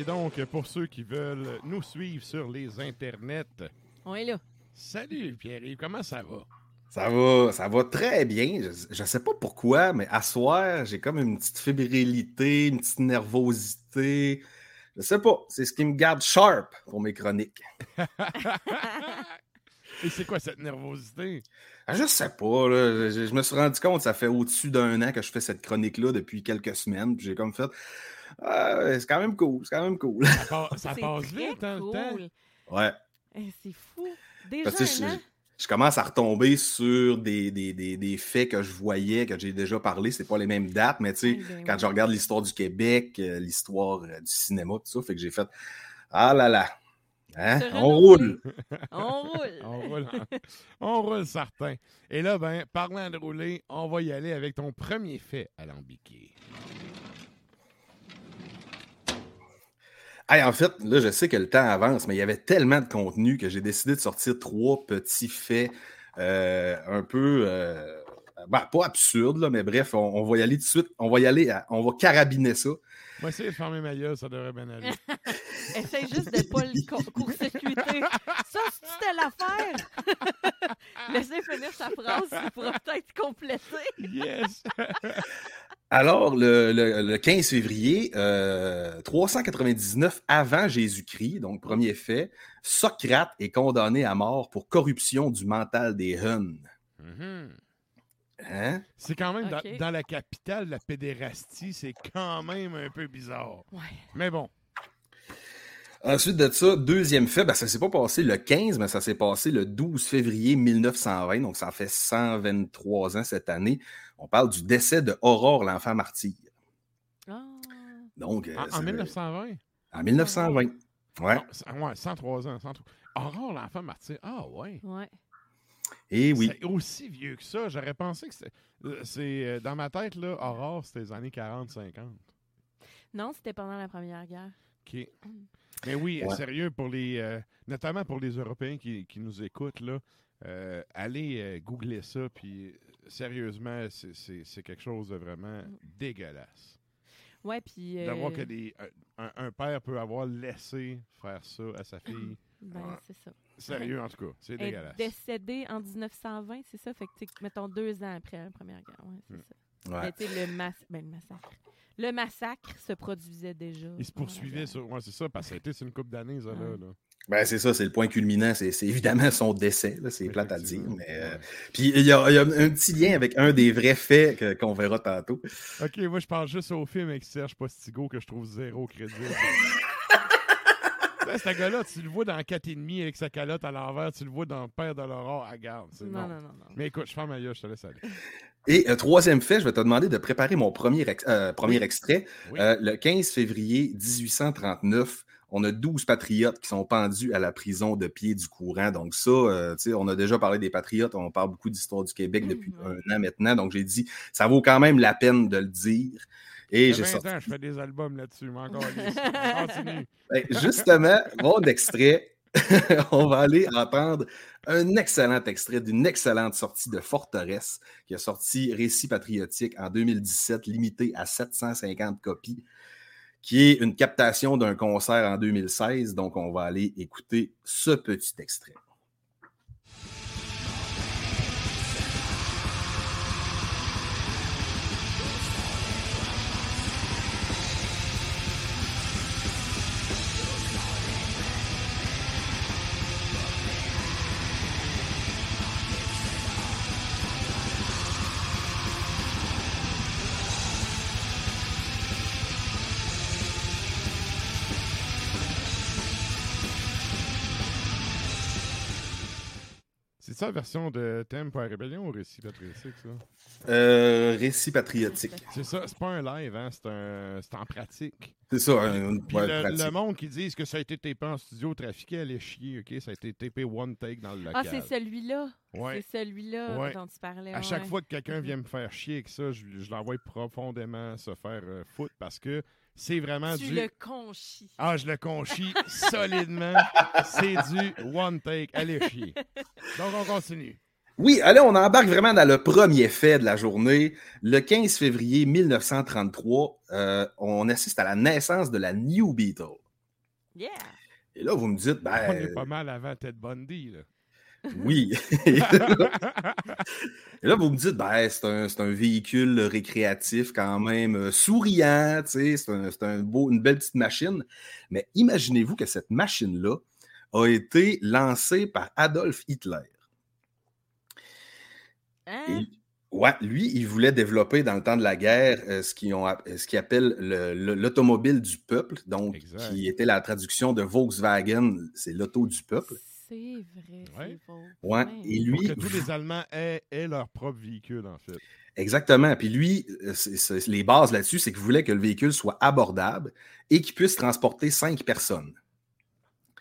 Et donc, pour ceux qui veulent nous suivre sur les internets, On est là. salut Pierre-Yves, comment ça va? Ça va, ça va très bien. Je ne sais pas pourquoi, mais à soir, j'ai comme une petite fébrilité, une petite nervosité. Je sais pas. C'est ce qui me garde sharp pour mes chroniques. Et c'est quoi cette nervosité? Ah, je sais pas. là. Je, je me suis rendu compte, ça fait au-dessus d'un an que je fais cette chronique-là depuis quelques semaines. Puis j'ai comme fait. Ah, c'est quand même cool. C'est quand même cool. Ça, passe vite, hein, le temps? cool. Ouais. Eh, c'est fou. Déjà Parce que je, un an. je commence à retomber sur des, des, des- des faits que je voyais, que j'ai déjà parlé. C'est pas les mêmes dates, mais tu sais, Eh ben quand oui. je regarde l'histoire du Québec, euh, l'histoire euh, du cinéma, tout ça, fait que j'ai fait Ah là là. Hein? On roule. On roule. On roule, on roule certain. Et là, ben, parlant de rouler, on va y aller avec ton premier fait alambiqué. Hey, en fait, là, je sais que le temps avance, mais il y avait tellement de contenu que j'ai décidé de sortir trois petits faits euh, un peu. euh, ben, pas absurdes, là, mais bref, on, on va y aller tout de suite. On va y aller, à- on va carabiner ça. Moi, essayer de fermer ma gueule, ça devrait bien aller. Essaye juste de ne pas le co- court-circuiter. Ça, c'était l'affaire. Laissez finir sa phrase, il pourra peut-être compléter. Yes! Alors, le, le- le 15 février, euh, 399 avant Jésus-Christ, donc premier fait, Socrate est condamné à mort pour corruption du mental des Huns. Mhm. Hein? C'est quand même dans- la capitale, la pédérastie, c'est quand même un peu bizarre. Ouais. Mais bon, Ensuite de ça, deuxième fait, ben, ça s'est pas passé le 15, mais ça s'est passé le 12 février 1920, donc ça fait 123 ans cette année. On parle du décès de Aurore, l'enfant martyr. Ah. Donc, euh, en, en ça- 1920? en 1920. Ouais. Non, c'est- ouais, 103 ans. 103. Aurore, l'enfant martyr. Ah, ouais. Ouais. Et oui. C'est aussi vieux que ça. J'aurais pensé que c'était. euh, c'est euh, Dans ma tête, là, Aurore, c'était les années 40-50. Non, c'était pendant la Première Guerre. OK. Mais oui, Ouais. sérieux, pour les, euh, notamment pour les Européens qui, qui nous écoutent, là, euh, allez euh, googler ça, puis euh, sérieusement, c'est- c'est c'est quelque chose de vraiment dégueulasse. Ouais, puis. euh, D'avoir que des, un, un père peut avoir laissé faire ça à sa fille. Ben, Ouais. c'est ça. Sérieux, en tout cas, c'est Elle est dégueulasse. décédée en 1920, c'est ça? Fait que, mettons, deux ans après la Première Guerre. Ouais, c'est Hmm. ça. Ouais. Mais, le, mas- ben, le massacre. Le massacre se produisait déjà. Il se poursuivait sur. Ouais, c'est ça, parce que ça a été sur une couple d'années, ça, là. Là. Ben, c'est ça, c'est le point culminant. C'est c'est évidemment son décès. là, C'est plate à dire. Mais, euh. Puis il y, a il y a un petit lien avec un des vrais faits que- qu'on verra tantôt. Ok, moi, je pense juste au film avec Serge Postigo que je trouve zéro crédible. Sais, Ce gars-là, tu le vois dans 4,5 avec sa calotte à l'envers, tu le vois dans Père de l'Aurore à garde. Non, non. non, non, non. Mais écoute, je ferme ma gueule, je te laisse aller. Et euh, troisième fait, je vais te demander de préparer mon premier, ex- euh, premier Oui. extrait. Oui. Euh, le 15 février 1839, on a 12 patriotes qui sont pendus à la prison de pied du courant. Donc ça, euh, tu sais, on a déjà parlé des patriotes, on parle beaucoup d'histoire du Québec depuis Ouais. un an maintenant. Donc j'ai dit, ça vaut quand même la peine de le dire. Et Ça j'ai fait 20 sorti ans, je fais des albums là-dessus, mais encore continue. Ben, justement, mon extrait, on va aller entendre un excellent extrait d'une excellente sortie de Forteresse qui a sorti Récit patriotique en 2017, limité à 750 copies. Qui est une captation d'un concert en 2016. Donc, on va aller écouter ce petit extrait. Ça la version de Thème pour la rébellion ou récit patriotique, ça? Euh, récit patriotique. C'est ça, c'est pas un live, hein? C'est un... c'est en pratique. C'est ça, un, Puis ouais, le, pratique. le monde qui dit que ça a été tapé en studio trafiqué, allait chier, OK? Ça a été tapé one take dans le Ah, local. c'est celui-là. Ouais. C'est celui-là Ouais. dont tu parlais. À chaque ouais. fois que quelqu'un vient me faire chier avec ça, je, je l'envoie profondément se faire euh, foutre parce que c'est vraiment Tu du... le conchis. Ah, je le conchis solidement. C'est du one take. Allez chier. Donc, on continue. Oui, allez, on embarque vraiment dans le premier fait de la journée. Le 15 février 1933, euh, on assiste à la naissance de la New Beetle. Yeah! Et là, vous me dites, On est ben pas mal avant Ted Bundy, là. Oui. Et là, vous me dites, ben, c'est un, c'est un véhicule récréatif quand même euh, souriant, tu sais, c'est un, c'est un beau, une belle petite machine. Mais imaginez-vous que cette machine-là a été lancée par Adolf Hitler. Hein? Et- ouais, lui, il voulait développer dans le temps de la guerre euh, ce qu'ils ont app- ce qu'il appelle le- le- l'automobile du peuple, donc Exact. qui était la traduction de Volkswagen, c'est l'auto du peuple. C'est vrai, Ouais. c'est faux. Ouais, et Pour lui, que tous les Allemands aient, aient leur propre véhicule, en fait. exactement. Puis lui, euh, les bases là-dessus, c'est qu'il voulait que le véhicule soit abordable et qu'il puisse transporter cinq personnes.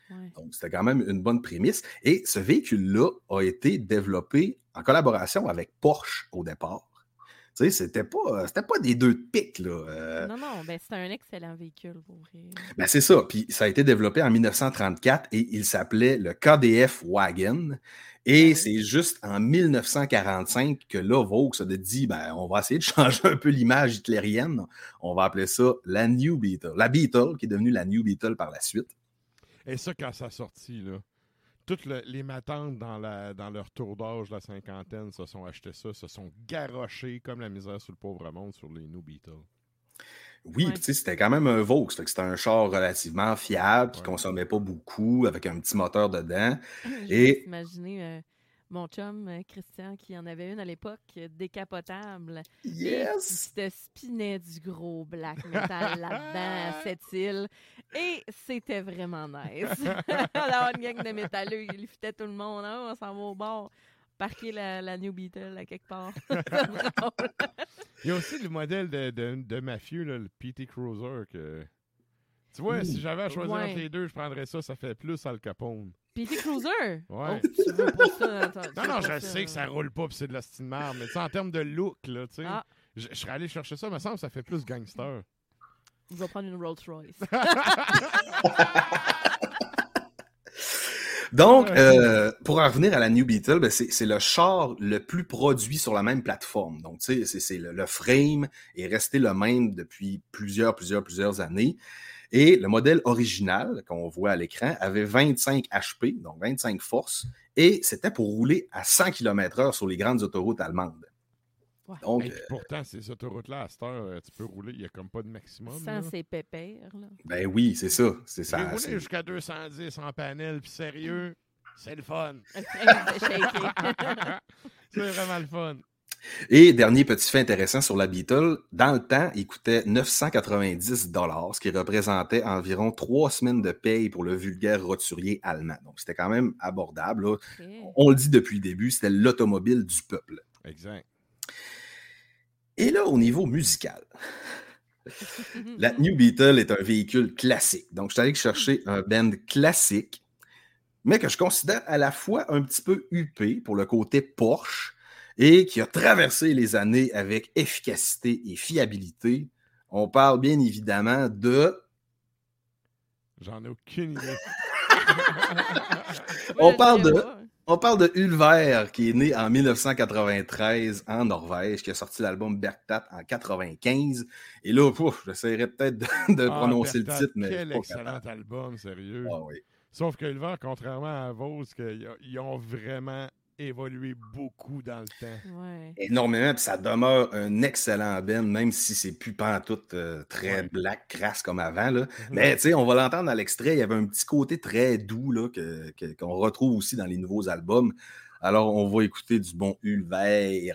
Ouais. Donc, c'était quand même une bonne prémisse. Et ce véhicule-là a été développé en collaboration avec Porsche au départ. Tu sais, c'était pas, c'était pas des deux de pique, là. Euh, Non, non, ben c'est un excellent véhicule pour vrai. Ben, c'est ça. Puis ça a été développé en 1934 et il s'appelait le KDF Wagon. Et oui. c'est juste en 1945 que là, Vaux a dit ben, on va essayer de changer un peu l'image hitlérienne. On va appeler ça la New Beetle. La Beetle, qui est devenue la New Beetle par la suite. Et ça, quand ça a sorti, là, toutes le- les matantes dans, la, dans leur tour d'âge, la cinquantaine, se sont achetés ça, se sont garochés comme la misère sur le pauvre monde sur les New Beatles. Oui, Ouais. puis tu sais, c'était quand même un Vaux. C'était un char relativement fiable, qui Ouais. consommait pas beaucoup, avec un petit moteur dedans. Je Et- vais imaginer euh, mon chum euh, Christian qui en avait une à l'époque euh, décapotable. Et qui se spinait du gros black metal là-dedans à cette île. Et c'était vraiment nice. D'avoir une gang de métalleux, il fitait tout le monde. Ah, on s'en va au bord. Parquer la, la New Beetle à quelque part. Il y a aussi le modèle de, de, de mafieux, là, le PT Cruiser. Que... Tu vois, si j'avais à choisir Ouais. entre les deux, je prendrais ça. Ça fait plus Al Capone. PT Cruiser? Ouais. Oh, tu veux pas ça dans ton- tu Non, veux non, pas je sais que ça roule pas pis c'est de la style merde, mais tu sais, en termes de look, là, tu sais, Ah. je, je serais allé chercher ça, me semble que ça fait plus gangster. Je vais prendre une Rolls Royce. Donc, euh, pour en revenir à la New Beetle, ben, c'est c'est le char le plus produit sur la même plateforme. Donc, tu sais, c'est- c'est le, le frame est resté le même depuis plusieurs, plusieurs, plusieurs années. Et le modèle original qu'on voit à l'écran avait 25 HP, donc 25 forces, et c'était pour rouler à 100 km/h sur les grandes autoroutes allemandes. Ouais. Donc, Et puis pourtant, ces autoroutes-là, à cette heure, euh, tu peux rouler, il y a comme pas de maximum. Sans ses pépères. Là. ben oui, c'est ça. C'est J'ai ça. roulé c'est- jusqu'à 210 en panel, puis sérieux, c'est le fun. C'est vraiment le fun. Et dernier petit fait intéressant sur la Beetle, dans le temps, il coûtait 990 dollars, ce qui représentait environ trois semaines de paye pour le vulgaire roturier allemand. Donc c'était quand même abordable. On le dit depuis le début, c'était l'automobile du peuple. Exact. Et là, au niveau musical, la New Beetle est un véhicule classique. Donc je suis allé chercher un band classique, mais que je considère à la fois un petit peu huppé pour le côté Porsche et qui a traversé les années avec efficacité et fiabilité. On parle bien évidemment de. J'en ai aucune idée. On parle de-. On parle de Ulver, qui est né en 1993 en Norvège, qui a sorti l'album Bergtat en 95. Et là, j'essaierai peut-être de, ah, prononcer le titre, mais. Quel excellent album, sérieux. Ah, oui. Sauf que Ulver, contrairement à Vos, ils ont vraiment évolué beaucoup dans le temps. Énormément, puis ça demeure un excellent Ben, même si c'est plus pas tout euh, très black, crasse comme avant. Là. Mhm. Mais tu sais, on va l'entendre à l'extrait, il y avait un petit côté très doux là, qu'on retrouve aussi dans les nouveaux albums. Alors, on va écouter du bon Ulver.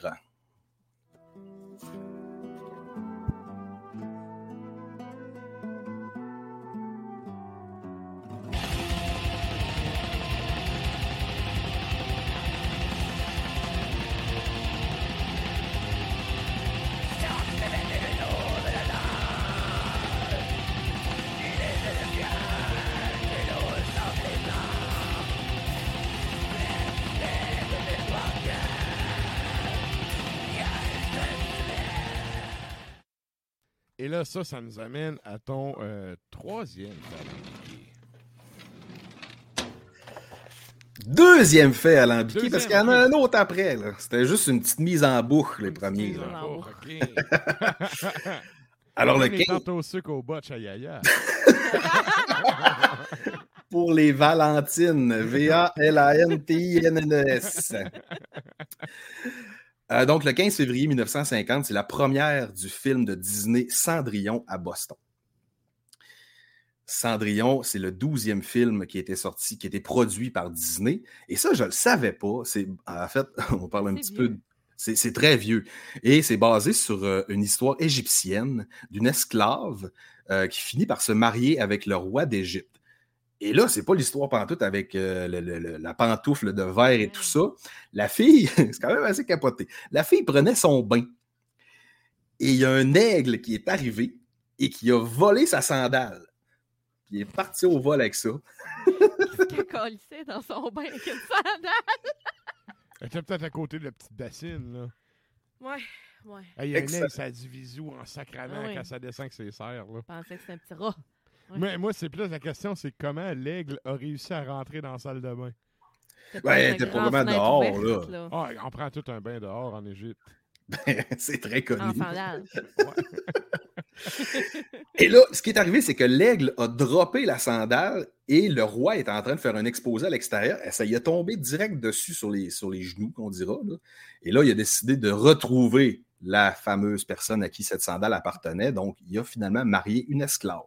Là, ça, ça nous amène à ton euh, troisième fait Deuxième fait alambiqué, parce qu'il y en a un autre après. C'était juste une petite mise en boucle, les premiers. Alors, le 15... au sucre au botch Yaya. Pour les Valentines. V-A-L-A-N-T-I-N-N-E-S. Euh, donc, le 15 février 1950, c'est la première du film de Disney Cendrillon à Boston. Cendrillon, c'est le douzième film qui était sorti, qui était produit par Disney. Et ça, je ne le savais pas. C'est, en fait, on parle un petit peu. C'est, très vieux. Et c'est basé sur euh, une histoire égyptienne d'une esclave euh, qui finit par se marier avec le roi d'Égypte. Et là, c'est pas l'histoire pantoute avec euh, la pantoufle de verre et tout ça. La fille, c'est quand même assez capoté. La fille prenait son bain. Et il y a un aigle qui est arrivé et qui a volé sa sandale. Puis il est parti au vol avec ça. Qu'est-ce qu'il a dans son bain avec une sandale? Elle était peut-être à côté de la petite bassine, là. Ouais, ouais. Il y a un aigle, ça dit visou en sacrament ah quand ça descend avec ses serres, là. Je pensais que c'était un petit rat. Mais moi, c'est plus la question, c'est comment l'aigle a réussi à rentrer dans la salle de bain? Ouais, elle était probablement dehors, là. Ah, on prend tout un bain dehors en Égypte. c'est très connu. Et là, ce qui est arrivé, c'est que l'aigle a droppé la sandale et le roi est en train de faire un exposé à l'extérieur. Ça y est tombé direct dessus sur les, sur les genoux, qu'on dira. Là. Et là, il a décidé de retrouver la fameuse personne à qui cette sandale appartenait. Donc, il a finalement marié une esclave.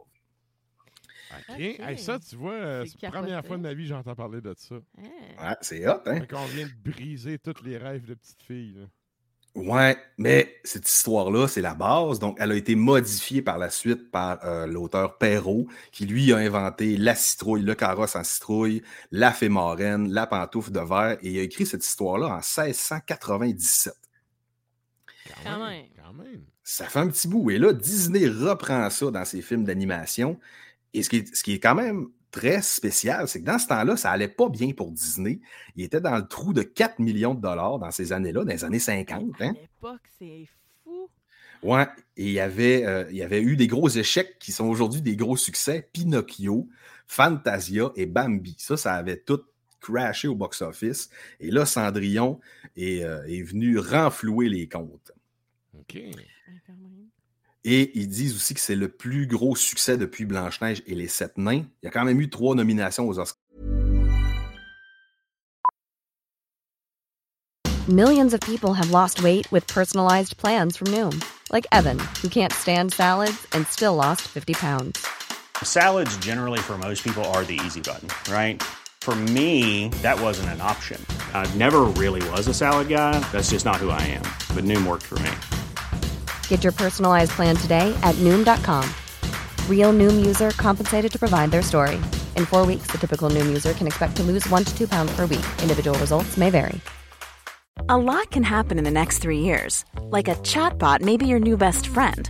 OK. ça, tu vois, euh, c'est la première fois de ma vie que j'entends parler de ça. Ouais, c'est hot, hein? On vient de briser tous les rêves de petite fille. Là. Ouais, mais cette histoire-là, c'est la base. Donc, elle a été modifiée par la suite par euh, l'auteur Perrault, qui lui a inventé la citrouille, le carrosse en citrouille, la fée marraine, la pantoufle de verre, et il a écrit cette histoire-là en 1697. Quand même. Quand même. Ça fait un petit bout. Et là, Disney reprend ça dans ses films d'animation. Et ce qui, est, ce qui est quand même très spécial, c'est que dans ce temps-là, ça allait pas bien pour Disney. Il était dans le trou de 4 millions de dollars dans ces années-là, dans les années 50. Hein? À l'époque, c'est fou. Ouais, et il y, avait, euh, il y avait eu des gros échecs qui sont aujourd'hui des gros succès. Pinocchio, Fantasia et Bambi. Ça, ça avait tout crashé au box-office. Et là, Cendrillon est, euh, est venu renflouer les comptes. OK. Et ils disent aussi que c'est le plus gros succès depuis Blanche-Neige et les Sept Nains. Il y a quand même eu trois nominations aux Oscars. Millions of people have lost weight with personalized plans from Noom. Like Evan, who can't stand salads and still lost 50 pounds. Salads generally for most people are the easy button, right? For me, that wasn't an option. I never really was a salad guy. That's just not who I am. But Noom worked for me. Get your personalized plan today at noom.com. Real noom user compensated to provide their story. In four weeks, the typical noom user can expect to lose one to two pounds per week. Individual results may vary. A lot can happen in the next three years. Like a chatbot may be your new best friend.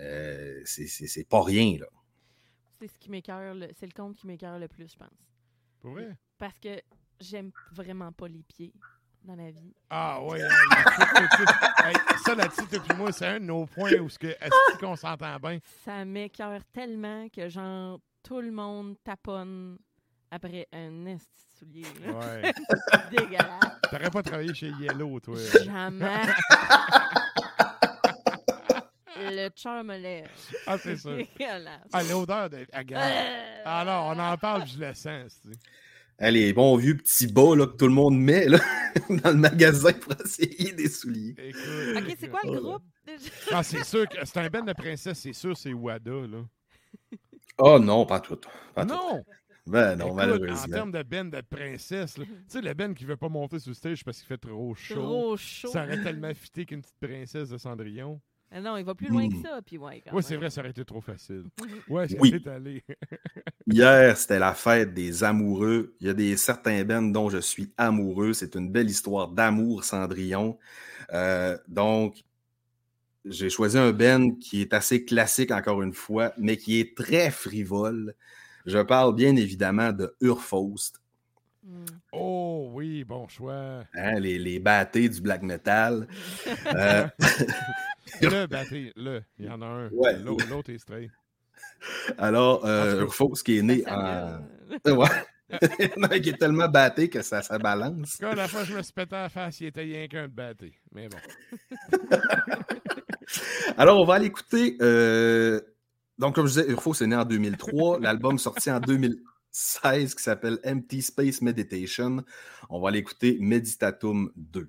euh, c'est pas rien, là. C'est ce qui m'écœure, c'est le compte qui m'écœure le plus, je pense. Pour vrai? Parce que j'aime vraiment pas les pieds dans la vie. Ah ouais, hein, ça là-dessus, depuis moi, c'est un de nos points où est-ce qu'on s'entend bien? Ça m'écœure tellement que genre tout le monde taponne après un esti soulier. Ouais. Dégueulasse. T'aurais pas travaillé chez Yellow, toi. Jamais. le charme lève. Ah, c'est sûr. Ah, l'odeur de euh... Ah non, on en parle, je le sens. Elle les bons vieux petits bas là, que tout le monde met là, dans le magasin pour essayer des souliers. ok, c'est quoi le groupe déjà? Ah, c'est sûr que c'est un ben de princesse, c'est sûr c'est Wada. là. Oh non, pas tout. Pas non! Tout. Ben non, malheureusement. En termes de ben de princesse, tu sais, le ben qui veut pas monter sur le stage parce qu'il fait trop chaud. Trop chaud. Ça aurait tellement fité qu'une petite princesse de Cendrillon. Ah non, il va plus loin que hmm. ça. Puis ouais, oui, c'est vrai, ça aurait été trop facile. Ouais, oui. c'est allé. Hier, c'était la fête des amoureux. Il y a des certains bands dont je suis amoureux. C'est une belle histoire d'amour, Cendrillon. Euh, donc, j'ai choisi un band qui est assez classique, encore une fois, mais qui est très frivole. Je parle bien évidemment de Urfaust. Hmm. Oh oui, bon choix. Hein, les, les bâtés du black metal. euh... le batterie, le. Il y en a un. Ouais. L'autre est straight. Alors, euh, Urfaust qui est né en. Ouais. il y en a qui est tellement batté que ça, ça balance. Quand la fois que je me suis pété à la face, il était rien qu'un de batté. Mais bon. Alors, on va aller écouter. Euh... Donc, comme je disais, Urfaust est né en 2003. L'album sorti en 2016 qui s'appelle Empty Space Meditation. On va aller écouter Meditatum 2.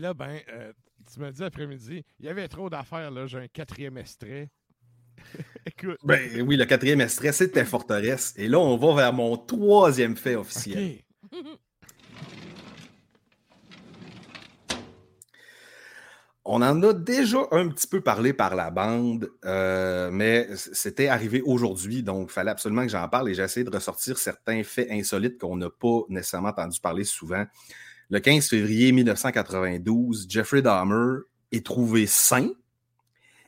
Là, ben, euh, tu m'as dit après-midi, il y avait trop d'affaires, là. J'ai un quatrième extrait. Écoute. Ben oui, le quatrième extrait, c'était Forteresse. Et là, on va vers mon troisième fait officiel. On en a déjà un petit peu parlé par la bande, euh, mais c'était arrivé aujourd'hui, donc il fallait absolument que j'en parle et j'ai essayé de ressortir certains faits insolites qu'on n'a pas nécessairement entendu parler souvent. Le 15 février 1992, Jeffrey Dahmer est trouvé sain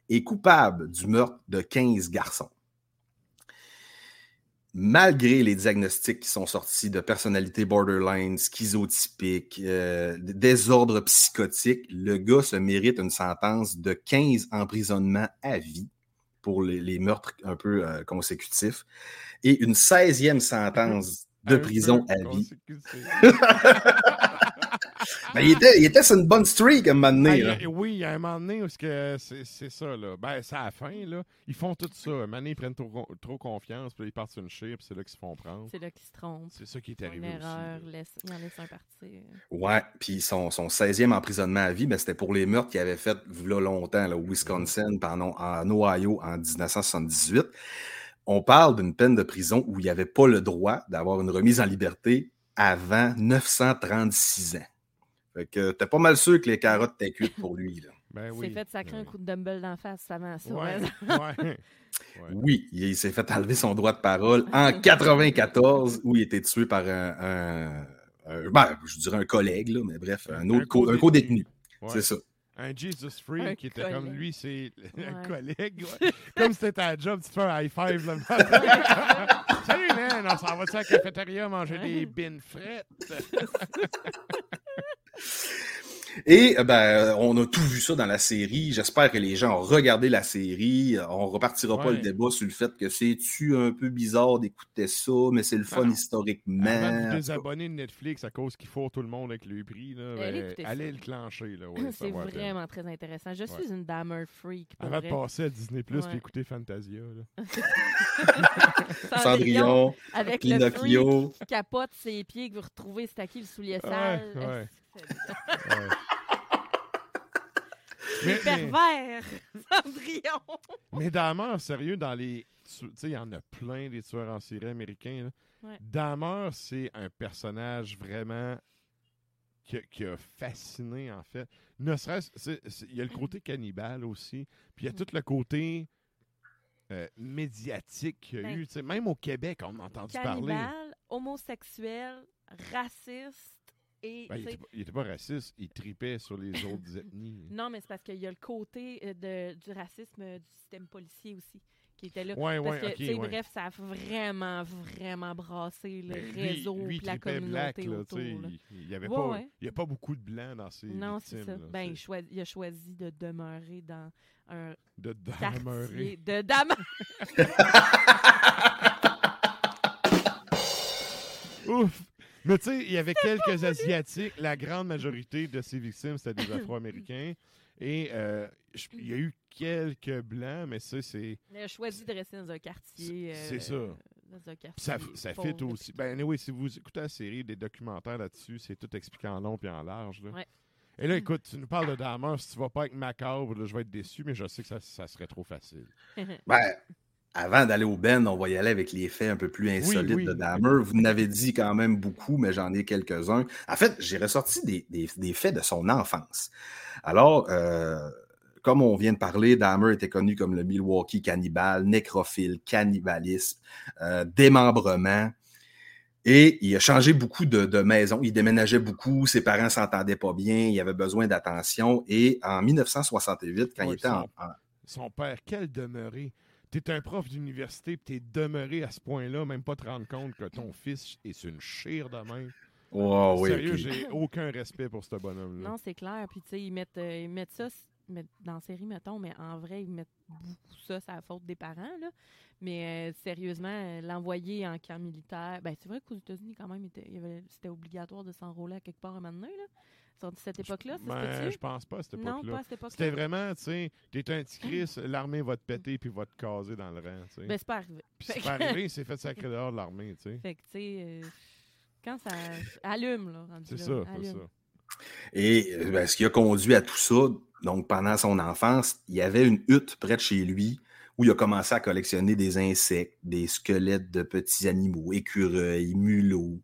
et coupable du meurtre de 15 garçons. Malgré les diagnostics qui sont sortis de personnalité borderline, schizotypique, euh, désordre psychotique, le gars se mérite une sentence de 15 emprisonnements à vie pour les, meurtres un peu euh, consécutifs et une 16e sentence de prison à vie. Mais il était, il était sur une bonne streak à un moment donné. Ben, oui, il y a un moment donné où c'est ça. Là. Ben, c'est à la fin. Là. Ils font tout ça. Un moment donné, ils prennent trop, trop confiance, puis ils partent sur une chip, c'est là qu'ils se font prendre. C'est là qu'ils se trompent. C'est ça qui est arrivé. Une erreur, laisse, il en laisse un partir. Ouais, puis son, son 16e emprisonnement à vie, ben, c'était pour les meurtres qu'il avait fait là, longtemps, là, au Wisconsin, pendant, en Ohio, en 1978 on parle d'une peine de prison où il n'y avait pas le droit d'avoir une remise en liberté avant 936 ans. Fait que t'es pas mal sûr que les carottes t'es cuites pour lui. Là. Ben oui. C'est fait sacrer ben un coup de dumbbell d'en face, ça m'a ouais. ouais. Oui, il s'est fait enlever son droit de parole en 94 où il était tué par un, ben, je dirais un collègue, là, mais bref, un autre un co-détenu. C'est ça. Un Jesus Free qui était comme lui, c'est un collègue. Comme c'était ta job, tu fais un high five le Salut, man! On s'en va à la cafétéria manger des bines frettes. Et euh, ben, on a tout vu ça dans la série. J'espère que les gens ont regardé la série. On repartira pas le débat sur le fait que c'est-tu un peu bizarre d'écouter ça, mais c'est le fun historiquement. Avant de désabonner de Netflix à cause qu'il faut tout le monde avec le prix, là, ben, allez le clencher. c'est vraiment très intéressant. Je suis une Dahmer freak. Avant de passer à Disney Plus et écouter Fantasia. Cendrillon, avec Pinocchio. le freak qui capote ses pieds que vous retrouvez, c'est à qui le soulier sale. Mais, pervers, Cendrillon. Mais Dahmer, sérieux, dans les. Tu sais, il y en a plein des tueurs en série américains. Là. c'est un personnage vraiment qui, a fasciné, en fait. Ne serait-ce. Il y a le côté cannibale aussi. Puis il y a tout le côté. Euh, médiatique qu'il y a ben, eu. Même au Québec, on a entendu parler. homosexuel, raciste, ben, il n'était pas, raciste, il tripait sur les autres ethnies. Non, mais c'est parce qu'il y a le côté euh, de, du racisme euh, du système policier aussi qui était là. Ouais, parce que, Bref, ça a vraiment, vraiment brassé le ben, réseau la communauté autour. Il n'y avait pas, il y a pas beaucoup de blancs dans ces Non, c'est ça. ben, il, il, a choisi de demeurer dans un de demeurer. De demeurer. Ouf! Mais tu sais, il y avait quelques Asiatiques. La grande majorité de ces victimes, c'était des Afro-Américains. Et euh, il y a eu quelques Blancs, mais ça, c'est... Il a choisi de rester dans un quartier... c'est ça. Euh, dans un quartier ça, ça fait aussi. Ben oui, si vous écoutez la série, des documentaires là-dessus, c'est tout expliqué en long et en large. Là. Ouais. Et là, écoute, tu nous parles de Dahmer. Si tu vas pas avec Macabre, là, je vais être déçu, mais je sais que ça, ça serait trop facile. ben, avant d'aller au Ben, on va y aller avec les faits un peu plus insolites de Dahmer. Vous n'avez dit quand même beaucoup, mais j'en ai quelques-uns. En fait, j'ai ressorti des, faits de son enfance. Alors, euh, comme on vient de parler, Dahmer était connu comme le Milwaukee cannibale, nécrophile, cannibalisme, euh, démembrement. Et il a changé beaucoup de, de maisons. Il déménageait beaucoup. Ses parents s'entendaient pas bien. Il avait besoin d'attention. Et en 1968, quand il était en, Son père, quel demeuré tu es un prof d'université et tu es demeuré à ce point-là, même pas te rendre compte que ton fils est une chire de main. Sérieux, j'ai aucun respect pour ce bonhomme-là. Non, c'est clair. Puis, tu sais, ils mettent, euh, ils mettent ça dans la série, mettons, mais en vrai, ils mettent beaucoup ça, c'est la faute des parents, là. Mais euh, sérieusement, euh, l'envoyer en camp militaire, ben c'est vrai qu'aux États-Unis, quand même, c'était obligatoire de s'enrôler à quelque part à un moment donné, là de cette époque-là? Ben, je pense pas à cette époque-là. Non, pas à cette époque-là. C'était vraiment, tu sais, t'es un petit Chris, l'armée va te péter puis va te caser dans le rang, tu sais. Ben, c'est pas arrivé. Puis c'est pas arrivé, c'est fait sacré dehors de l'armée, tu sais. Fait que, tu sais, euh, quand ça allume, là, C'est ça, c'est ça. Et ben, ce qui a conduit à tout ça, donc pendant son enfance, il y avait une hutte près de chez lui où il a commencé à collectionner des insectes, des squelettes de petits animaux, écureuils, mulots.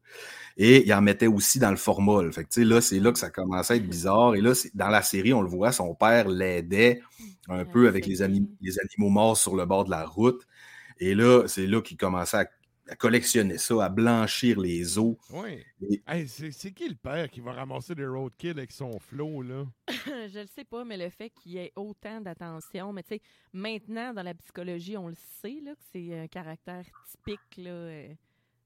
Et il en mettait aussi dans le formol. Fait que, là, c'est là que ça commençait à être bizarre. Et là, dans la série, on le voit, son père l'aidait un peu avec les, les, animaux morts sur le bord de la route. Et là, c'est là qu'il commençait à à collectionner ça, à blanchir les os. Oui. c'est qui le père qui va ramasser des roadkill avec son flot, là? je ne sais pas, mais le fait qu'il y ait autant d'attention, mais tu sais, maintenant, dans la psychologie, on le sait, là, que c'est un caractère typique, là, euh,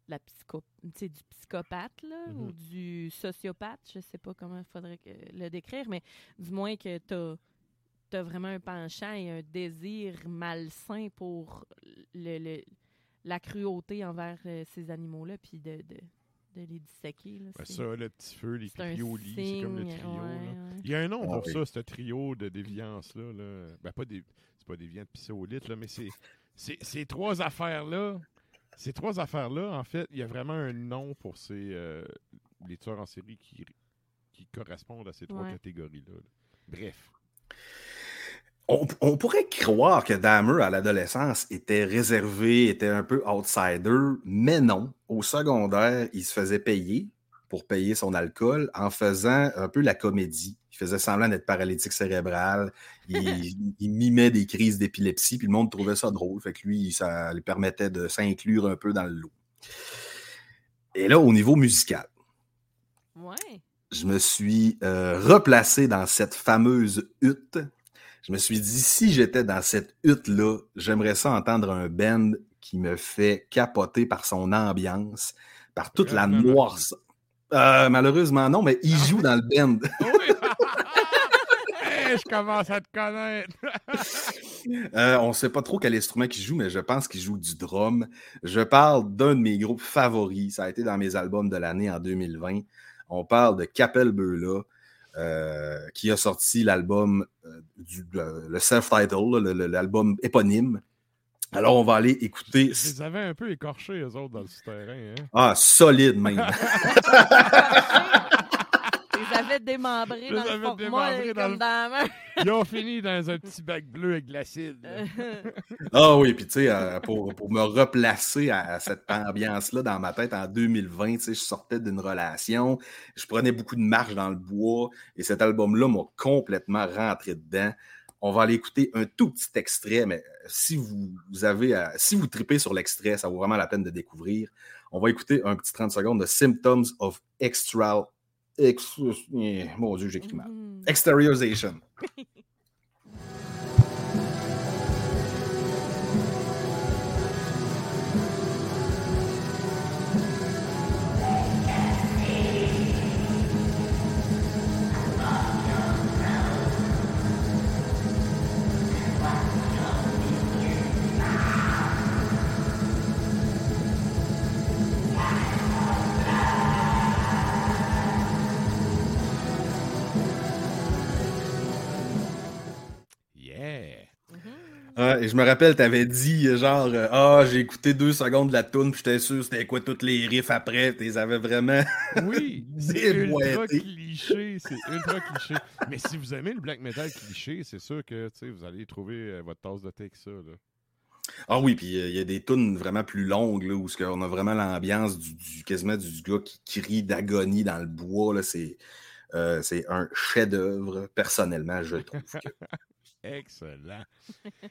la psycho du psychopathe, là, ou mm-hmm. du sociopathe, je ne sais pas comment il faudrait le décrire, mais du moins que tu as, vraiment un penchant et un désir malsain pour le la cruauté envers euh, ces animaux-là, puis de, de, de, les disséquer. Là, ben ça, le petit feu, les lit, c'est comme le trio. Il y a un nom pour ah ça, ce trio de déviance-là. Là. Ben, pas des, c'est pas déviant de lit, là, mais c'est, ces trois affaires-là. Ces trois affaires-là, en fait, il y a vraiment un nom pour ces euh, les tueurs en série qui, qui correspondent à ces trois catégories-là. Bref. On, pourrait croire que Dahmer, à l'adolescence, était réservé, était un peu outsider, mais non. Au secondaire, il se faisait payer pour payer son alcool en faisant un peu la comédie. Il faisait semblant d'être paralytique cérébral. Il, mimait des crises d'épilepsie, puis le monde trouvait ça drôle. Fait que lui, ça lui permettait de s'inclure un peu dans le lot. Et là, au niveau musical, je me suis euh, replacé dans cette fameuse hutte je me suis dit, si j'étais dans cette hutte-là, j'aimerais ça entendre un band qui me fait capoter par son ambiance, par toute la noirceur. Euh, malheureusement, non, mais il ah joue dans le band. je commence à te connaître. euh, on ne sait pas trop quel instrument qu'il joue, mais je pense qu'il joue du drum. Je parle d'un de mes groupes favoris. Ça a été dans mes albums de l'année en 2020. On parle de Capel Beula, euh, qui a sorti l'album, euh, le self-title, l'album éponyme. Alors, on va aller écouter. Ils avaient un peu écorché, eux autres, dans le souterrain. Hein? Ah, solide, même. Démembré dans le fond démembré dans, comme dans la main. Ils ont fini dans un petit bac bleu avec de l'acide. ah oui, puis tu sais, euh, pour, pour, me replacer à, cette ambiance-là dans ma tête en 2020, tu sais, je sortais d'une relation, je prenais beaucoup de marche dans le bois, et cet album-là m'a complètement rentré dedans. On va aller écouter un tout petit extrait, mais euh, si vous, avez, euh, si vous tripez sur l'extrait, ça vaut vraiment la peine de découvrir. On va écouter un petit 30 secondes de Symptoms of Extra. Ex, mon Dieu, j'écris mal. Mm-hmm. Exteriorization. et je me rappelle, tu avais dit genre Ah, j'ai écouté deux secondes de la tune, puis j'étais sûr c'était quoi toutes les riffs après, tu les avais vraiment. Oui, c'est ultra cliché, c'est ultra cliché. Mais si vous aimez le black metal cliché, c'est sûr que vous allez trouver euh, votre tasse de thé ça. Là. Ah oui, puis il y a des tunes vraiment plus longues là, où on a vraiment l'ambiance du, quasiment du gars qui crie d'agonie dans le bois. C'est euh, un chef-d'œuvre, personnellement, je trouve. Excellent.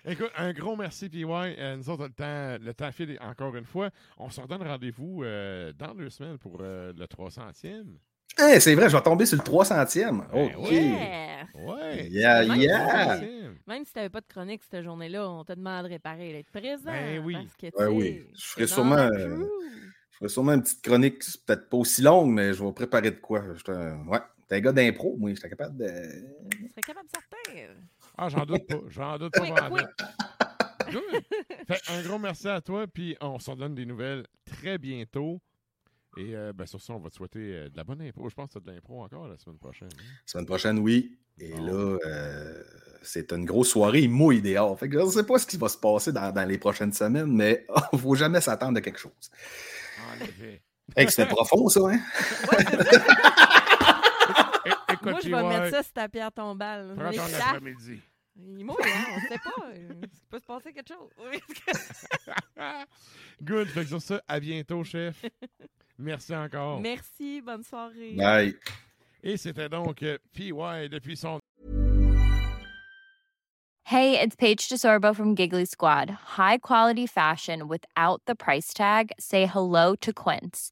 Écoute, un gros merci, PY. Euh, nous autres, le temps, le temps file encore une fois. On se redonne rendez-vous euh, dans deux semaines pour euh, le 300e. Hey, c'est vrai, je vais tomber sur le 300e. Ben OK. Ouais. ouais. Yeah, même yeah. Si, même si tu n'avais pas de chronique cette journée-là, on te demanderait pareil d'être présent. Ben oui. Parce que, ben oui. Je ferais sûrement. Je ferais sûrement une petite chronique, peut-être pas aussi longue, mais je vais préparer de quoi. Je ouais. T'es un gars d'impro, moi. J'étais capable de. Je serais capable de sortir. Ah, j'en doute pas. J'en doute pas. Fait, un gros merci à toi, puis on s'en donne des nouvelles très bientôt. Et euh, ben, sur ça, on va te souhaiter euh, de la bonne impro. Je pense que tu as de l'impro encore la semaine prochaine. La hein. semaine prochaine, oui. Et là, euh, c'est une grosse soirée. Il mouille dehors. Fait que je ne sais pas ce qui va se passer dans, dans les prochaines semaines, mais il ne faut jamais s'attendre à quelque chose. En effet. C'était profond, ça, hein? Moi, je vais mettre ça sur ta pierre tombale. Prends ton après-midi. Il mouille, hein? On ne sait pas. Il peut se passer quelque chose. Good. Fait que sur ça, à bientôt, chef. Merci encore. Merci. Bonne soirée. Bye. Et c'était donc euh, PY depuis son. Hey, it's Paige DeSorbo from Giggly Squad. High quality fashion without the price tag? Say hello to Quince.